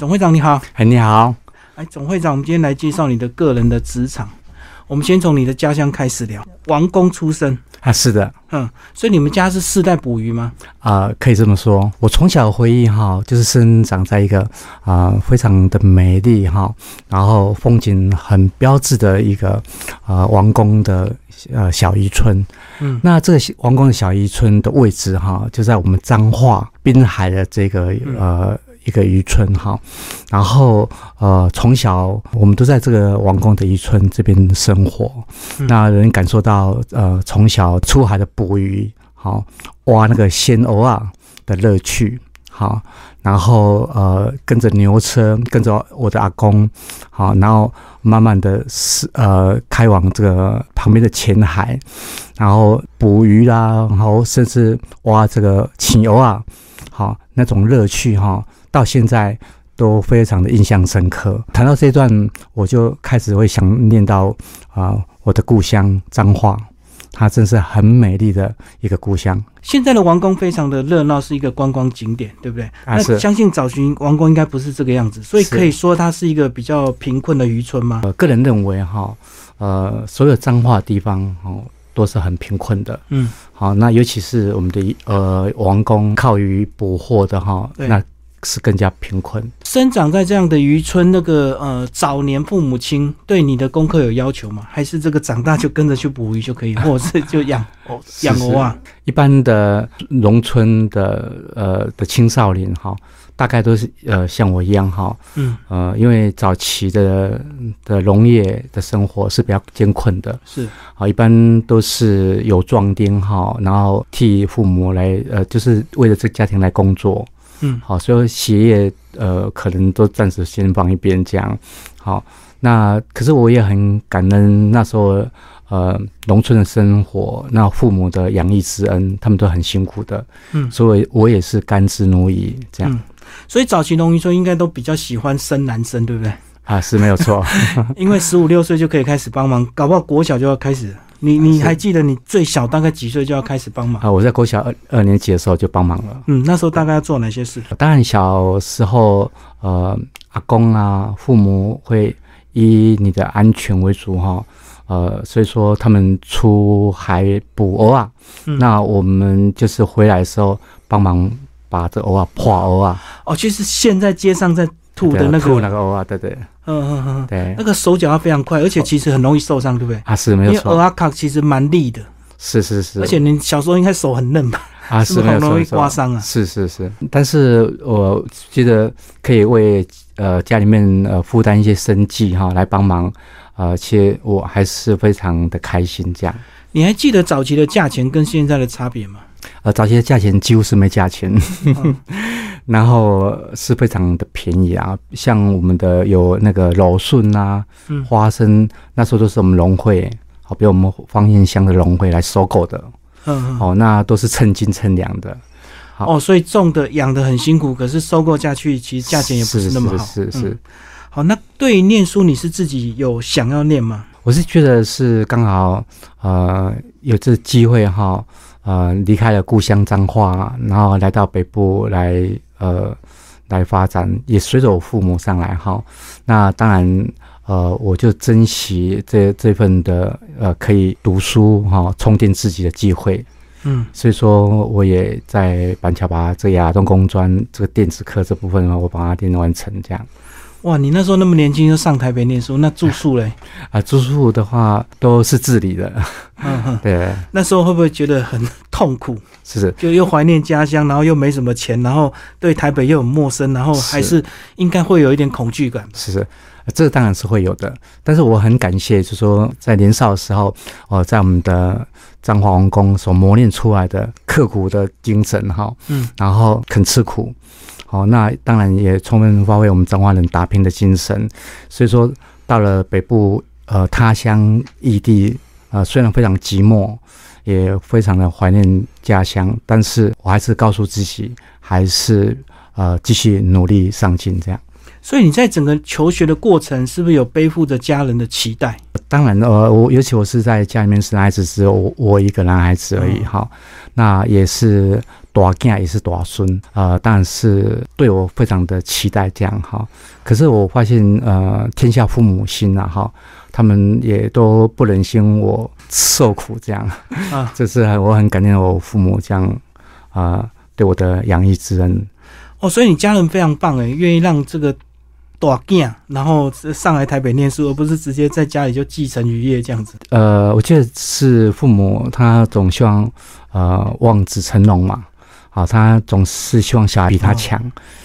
总会长你好，哎，你好，哎，总会长，我们今天来介绍你的个人的职场。我们先从你的家乡开始聊，王公出身啊，是的，嗯，所以你们家是世代捕鱼吗？啊，可以这么说。我从小回忆哈，就是生长在一个啊非常的美丽哈，然后风景很标志的一个啊王宫的呃小渔村。嗯，那这个王宫的小渔村的位置哈，就在我们彰化滨海的这个呃。一个渔村哈，然后呃，从小我们都在这个王宫的渔村这边生活，那能感受到呃，从小出海的捕鱼，好挖那个鲜藕啊的乐趣，好，然后呃，跟着牛车，跟着我的阿公，好，然后慢慢的是呃，开往这个旁边的浅海，然后捕鱼啦，然后甚至挖这个青藕啊，好，那种乐趣哈。到现在都非常的印象深刻。谈到这段，我就开始会想念到啊，我的故乡彰化，它真是很美丽的一个故乡。现在的王宫非常的热闹，是一个观光景点，对不对？那相信找寻王宫应该不是这个样子，所以可以说它是一个比较贫困的渔村吗？呃，个人认为哈，呃，所有彰化地方哦都是很贫困的。嗯，好，那尤其是我们的呃王宫靠于捕获的哈，那。是更加贫困。生长在这样的渔村，那个呃，早年父母亲对你的功课有要求吗？还是这个长大就跟着去捕鱼就可以，或者是就养养鹅啊？一般的农村的呃的青少年哈，大概都是呃像我一样哈，嗯呃，因为早期的的农业的生活是比较艰困的，是啊，一般都是有壮丁哈，然后替父母来呃，就是为了这家庭来工作。嗯，好，所以鞋业呃，可能都暂时先放一边这样。好，那可是我也很感恩那时候呃，农村的生活，那父母的养育之恩，他们都很辛苦的。嗯，所以我也是甘之如饴这样。所以早期农渔村应该都比较喜欢生男生，对不对？啊，是没有错，因为十五六岁就可以开始帮忙，搞不好国小就要开始。你你还记得你最小大概几岁就要开始帮忙啊？我在国小二二年级的时候就帮忙了。嗯，那时候大概要做哪些事？当然小时候，呃，阿公啊，父母会以你的安全为主哈。呃，所以说他们出海捕鹅啊，那我们就是回来的时候帮忙把这鹅啊破鹅啊。哦，其实现在街上在吐的那个吐那个鹅啊，对对。嗯嗯嗯，对，那个手脚要非常快，而且其实很容易受伤，对不对？啊，是没有错。因为鹅阿卡其实蛮利的，是是是。而且你小时候应该手很嫩吧？啊，是很容易刮伤啊。是是是，但是我觉得可以为呃家里面呃负担一些生计哈，来帮忙，而且我还是非常的开心这样。你还记得早期的价钱跟现在的差别吗？呃，早期的价钱几乎是没价钱。然后是非常的便宜啊，像我们的有那个柔顺啊，花生，那时候都是我们农会，好，比我们方燕乡的农会来收购的，嗯，哦，那都是称斤称两的，哦，所以种的养的很辛苦，可是收购下去其实价钱也不是那么好，是。是，好，那对于念书，你是自己有想要念吗？我是觉得是刚好，呃，有这机会哈，呃，离开了故乡彰化，然后来到北部来。呃，来发展也随着我父母上来哈，那当然呃，我就珍惜这这份的呃可以读书哈，充电自己的机会，嗯，所以说我也在板桥把这亚东工专这个电子课这部分呢，我把它电完成这样。哇，你那时候那么年轻就上台北念书，那住宿嘞？啊，住宿的话都是自理的。嗯哼，对。那时候会不会觉得很痛苦？是是，就又怀念家乡，然后又没什么钱，然后对台北又很陌生，然后还是应该会有一点恐惧感。是是，这当然是会有的。但是我很感谢，就是说在年少的时候，哦，在我们的彰化王宫所磨练出来的刻苦的精神哈，嗯，然后肯吃苦。好，那当然也充分发挥我们彰化人打拼的精神。所以说，到了北部，呃，他乡异地，呃，虽然非常寂寞，也非常的怀念家乡，但是我还是告诉自己，还是呃继续努力上进这样。所以你在整个求学的过程，是不是有背负着家人的期待？当然，呃，我尤其我是在家里面生孩子，只有我我一个男孩子而已，嗯哈、那也是大囝也是大孙，呃，当然是对我非常的期待这样哈。可是我发现，呃，天下父母心呐，哈，他们也都不忍心我受苦这样，啊，这是很我很感念我父母这样啊、呃对我的养育之恩。哦，所以你家人非常棒诶，愿意让这个大囝然后上来台北念书，而不是直接在家里就继承渔业这样子。呃，我记得是父母他总希望呃望子成龙嘛，好、他总是希望小孩比他强，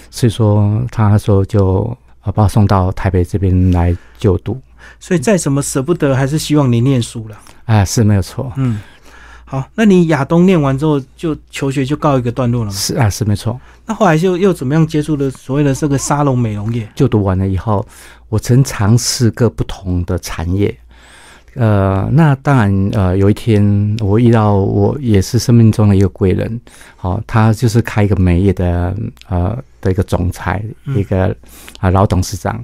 所以说他说就呃把我送到台北这边来就读，所以再怎么舍不得，还是希望你念书了。哎、是没有错，嗯，好，那你亚东念完之后，就求学就告一个段落了吗？是啊、是没错。那后来就又怎么样接触了所谓的这个沙龙美容业？就读完了以后，我曾尝试各不同的产业。呃，那当然，呃，有一天我遇到我也是生命中的一个贵人，好、他就是开一个美业的呃的一个总裁，嗯一个啊、老董事长，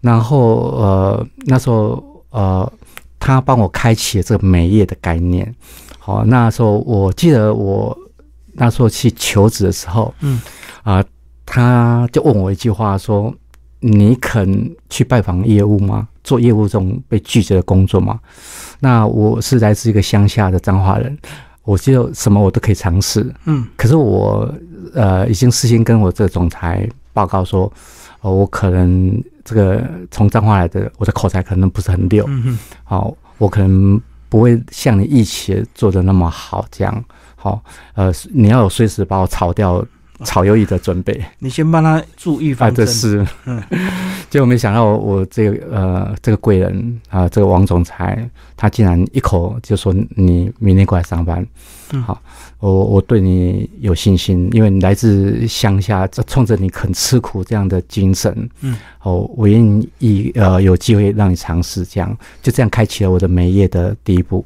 然后呃那时候呃他帮我开启了这个美业的概念，好、那时候我记得我那时候去求职的时候，嗯啊、他就问我一句话说：“你肯去拜访业务吗？做业务这种被拒绝的工作吗？”那我是来自一个乡下的彰化人，我觉得什么我都可以尝试。嗯可是我呃已经事先跟我这个总裁报告说，呃，我可能这个从彰化来的，我的口才可能不是很溜，嗯哼，好、我可能不会像你一起做的那么好，这样。好、呃，你要有随时把我炒掉、炒鱿鱼的准备。你先帮他注预啊，防针。这是，嗯结果没想到我这个呃这个贵人啊、这个王总裁，他竟然一口就说你明天过来上班，嗯好，我我对你有信心，因为你来自乡下，这冲着你肯吃苦这样的精神，嗯，哦，我愿意呃有机会让你尝试，这样就这样开启了我的美业的第一步。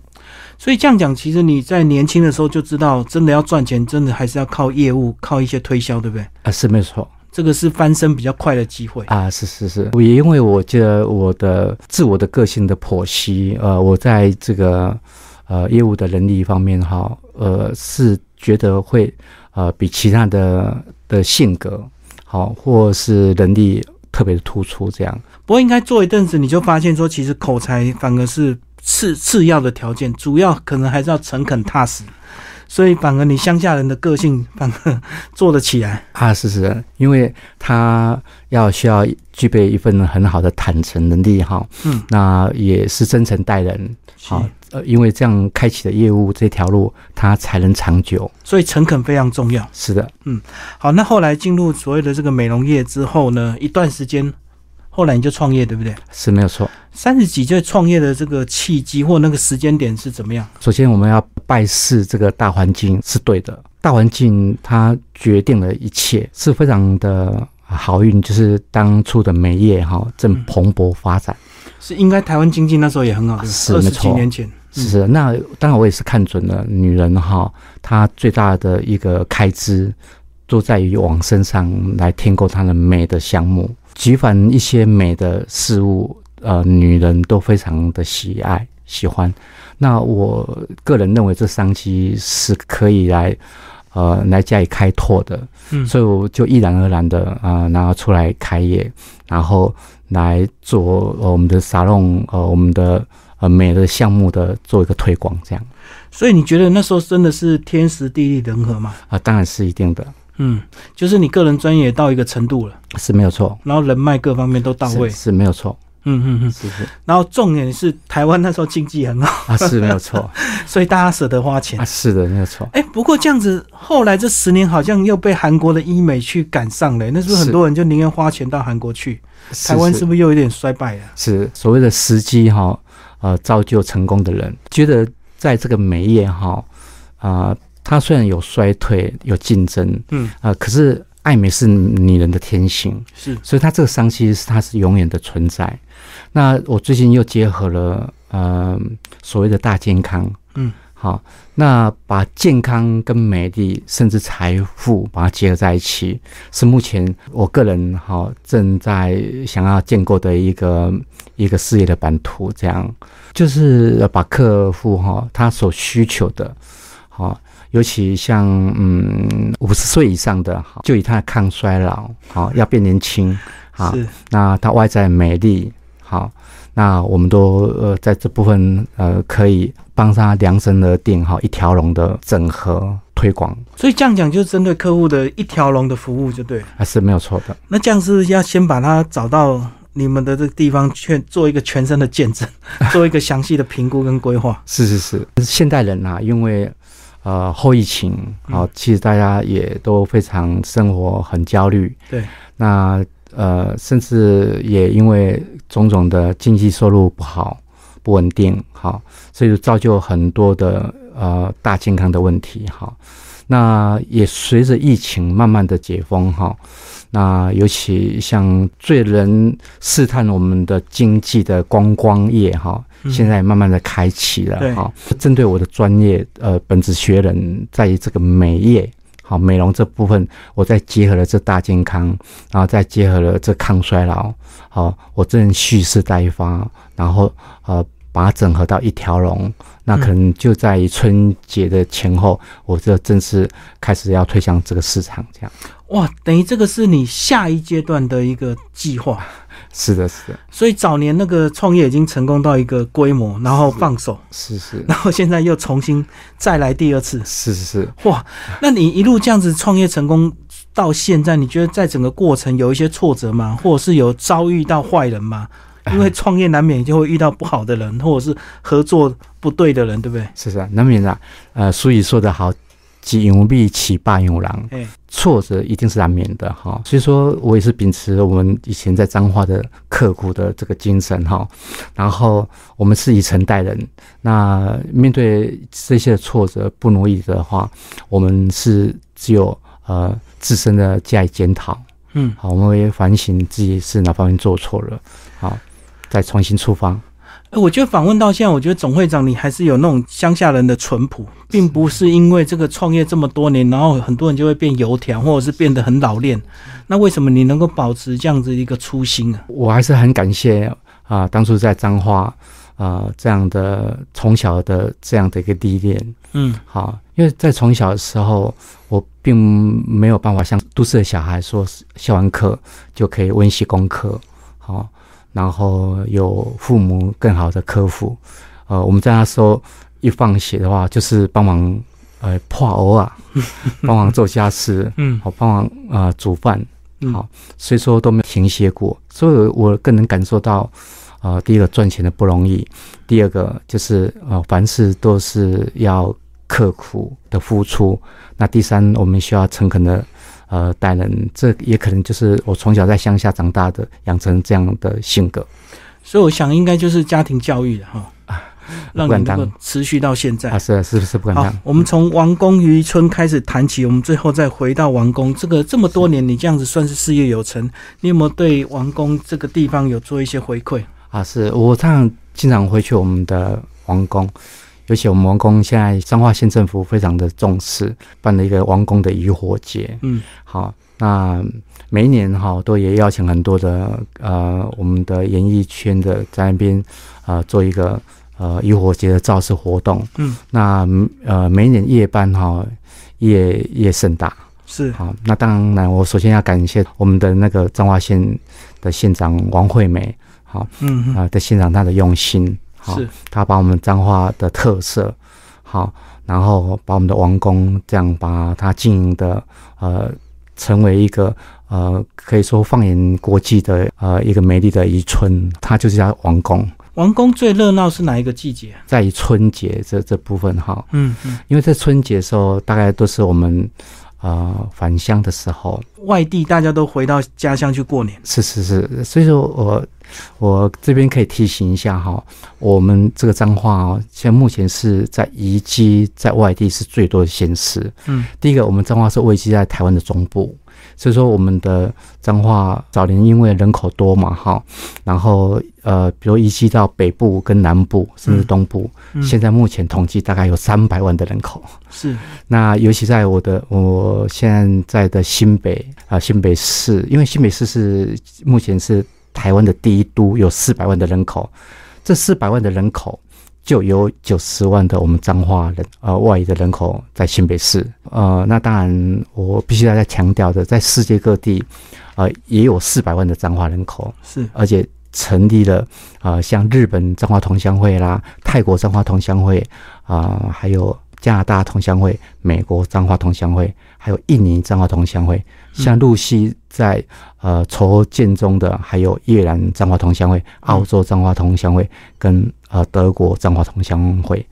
所以这样讲，其实你在年轻的时候就知道，真的要赚钱，真的还是要靠业务，靠一些推销，对不对？啊，是没错这个是翻身比较快的机会。啊，是是是，我也因为我觉得我的自我的个性的剖析，呃，我在这个呃业务的能力方面哈，呃，是觉得会呃比其他的的性格好、或是能力特别的突出这样。不过应该做一阵子，你就发现说，其实口才反而是次次要的条件，主要可能还是要诚恳踏实。所以反而你乡下人的个性反而做得起来。啊，是是，因为他要需要具备一份很好的坦诚能力哈，嗯，那也是真诚待人，好、呃，因为这样开启的业务这条路，它才能长久。所以诚恳非常重要。是的，嗯好，那后来进入所谓的这个美容业之后呢，一段时间，后来你就创业，对不对？是没有错。三十几岁创业的这个契机或那个时间点是怎么样？首先，我们要拜视这个大环境是对的，大环境它决定了一切，是非常的好运，就是当初的煤业哈正蓬勃发展。是应该台湾经济那时候也很好，是？二十几年前，是，那当然我也是看准了女人哈，她最大的一个开支都在于往身上来添购她的美的项目，举凡一些美的事物，呃，女人都非常的喜爱喜欢。那我个人认为这商机是可以来。呃，来加以开拓的，嗯所以我就毅然而然的啊、呃，然后出来开业，然后来做、呃、我们的沙龙，呃，我们的呃美的项目的做一个推广，这样所以你觉得那时候真的是天时地利人和吗？啊、当然是一定的，嗯，就是你个人专业到一个程度了，是没有错，然后人脉各方面都到位。是，是没有错，嗯嗯嗯，是是。然后重点是台湾那时候经济很好，啊，是没有错。所以大家舍得花钱。啊，。是的，没有错，哎、不过这样子，后来这十年好像又被韩国的医美去赶上了，那是不是很多人就宁愿花钱到韩国去？台湾是。不是又有点衰败了？是所谓的时机哈，呃，造就成功的人，觉得在这个美业哈，啊、它虽然有衰退、有竞争，嗯，啊、可是爱美是女人的天性，是，所以它这个商机是它是永远的存在。那我最近又结合了呃所谓的大健康，嗯，好，那把健康跟美丽，甚至财富，把它结合在一起，是目前我个人哈正在想要建构的一个一个事业的版图。这样就是把客户哈他所需求的，好，尤其像嗯五十岁以上的，好，就以他的抗衰老，好要变年轻，好，那他外在美丽，好。那我们都呃在这部分呃可以帮他量身而定哈一条龙的整合推广，所以这样讲就是针对客户的一条龙的服务就对，还是没有错的。那这样是要先把他找到你们的这个地方，去做一个全身的见证，做一个详细的评估跟规划。是是是，现代人啊，因为呃后疫情啊，其实大家也都非常生活很焦虑。对，那。呃，甚至也因为种种的经济收入不好、不稳定，好，所以造就很多的呃大健康的问题，好。那也随着疫情慢慢的解封，哈，那尤其像最能试探我们的经济的观光业，哈，现在慢慢的开启了，哈。针对我的专业，呃，本职学人在于这个美业。好，美容这部分，我再结合了这大健康，然后再结合了这抗衰老，好，我这人蓄势待发，然后呃，把它整合到一条龙，那可能就在春节的前后，我这正式开始要推向这个市场，这样。哇，等于这个是你下一阶段的一个计划。是的，是的。所以早年那个创业已经成功到一个规模，然后放手，是是。然后现在又重新再来第二次，是是是。哇，那你一路这样子创业成功到现在，你觉得在整个过程有一些挫折吗？或者是有遭遇到坏人吗？因为创业难免就会遇到不好的人，或者是合作不对的人，对不对？是是，难免的。呃，所以说得好。即勇必起霸勇狼，挫折一定是难免的哈。所以说我也是秉持我们以前在彰化的刻苦的这个精神哈。然后我们是以诚待人，那面对这些挫折不如意的话，我们是只有呃自身的加以检讨，嗯，好，我们会反省自己是哪方面做错了，好，再重新出发。我觉得访问到现在，我觉得总会长你还是有那种乡下人的淳朴，并不是因为这个创业这么多年，然后很多人就会变油条，或者是变得很老练。那为什么你能够保持这样子一个初心啊？我还是很感谢啊，当初在彰化啊这样的从小的这样的一个历练，嗯，好，因为在从小的时候，我并没有办法像都市的小孩说，下完课就可以温习功课，好。然后有父母更好的呵护，呃，我们在那时候一放血的话，就是帮忙呃破偶啊，帮忙做家事，嗯，好帮忙啊煮饭，好，所以说都没有停歇过，所以我更能感受到，呃，第一个赚钱的不容易，第二个就是呃凡事都是要刻苦的付出，那第三我们需要诚恳的。呃，待人，这也可能就是我从小在乡下长大的，养成这样的性格。所以我想，应该就是家庭教育的哈，让你能够持续到现在。啊，是是不是不敢当？我们从王宫渔村开始谈起，我们最后再回到王宫。这个这么多年，你这样子算是事业有成，你有没有对王宫这个地方有做一些回馈？啊，是我常常经常回去我们的王宫。尤其我们王宫现在彰化县政府非常的重视，办了一个王宫的渔火节。嗯，好，那每一年哈都也邀请很多的呃我们的演艺圈的在那边呃做一个呃渔火节的造势活动。嗯，那呃每一年夜班哈夜夜盛大是好，那当然我首先要感谢我们的那个彰化县的县长王惠美，好，嗯啊的县长他的用心。是，他把我们彰化的特色，好，然后把我们的王宫这样把它经营的，呃，成为一个呃，可以说放眼国际的呃一个美丽的渔村，它就是叫王宫。王宫最热闹是哪一个季节？在于春节这这部分哈，嗯嗯，因为在春节的时候，大概都是我们。呃，返乡的时候，外地大家都回到家乡去过年。是是是，所以说我我这边可以提醒一下哈，我们这个彰化哦，现在目前是在移居在外地是最多的县市。嗯，第一个，我们彰化是位居在台湾的中部，所以说我们的彰化早年因为人口多嘛，哈，然后呃，比如移居到北部跟南部甚至东部，嗯现在目前统计大概有三百万的人口。是。那尤其在我的我现在的新北啊、新北市，因为新北市是目前是台湾的第一都，有四百万的人口，这四百万的人口就有九十万的我们彰化人呃外移的人口在新北市，呃，那当然我必须要再强调的，在世界各地，呃，也有四百万的彰化人口，是。而且成立了呃像日本彰化同乡会啦、泰国彰化同乡会啊、还有加拿大同乡会、美国彰化同乡会，还有印尼彰化同乡会。像露西在呃筹建中的，还有越南彰化同乡会、澳洲彰化同乡会跟呃德国彰化同乡会。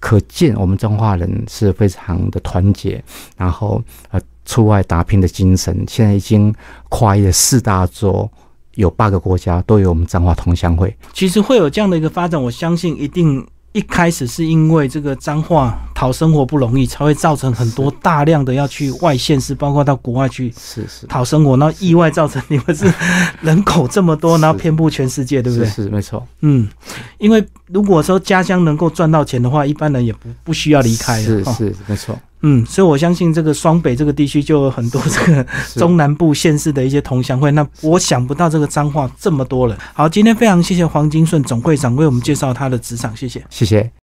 可见我们彰化人是非常的团结，然后呃出外打拼的精神，现在已经跨越四大洲。有八个国家都有我们彰化同乡会，其实会有这样的一个发展，我相信一定一开始是因为这个脏话讨生活不容易，才会造成很多大量的要去外县市，包括到国外去是是。讨生活，然后意外造成你们是人口这么多，然后遍布全世界，对不对？是是没错，嗯，因为如果说家乡能够赚到钱的话，一般人也不不需要离开是是没错，嗯，所以我相信这个双北这个地区就有很多这个 中南部县市的一些同乡会。那我想不到这个脏话这么多了。好，今天非常谢谢黄金顺总会长为我们介绍他的职场，谢谢。谢谢。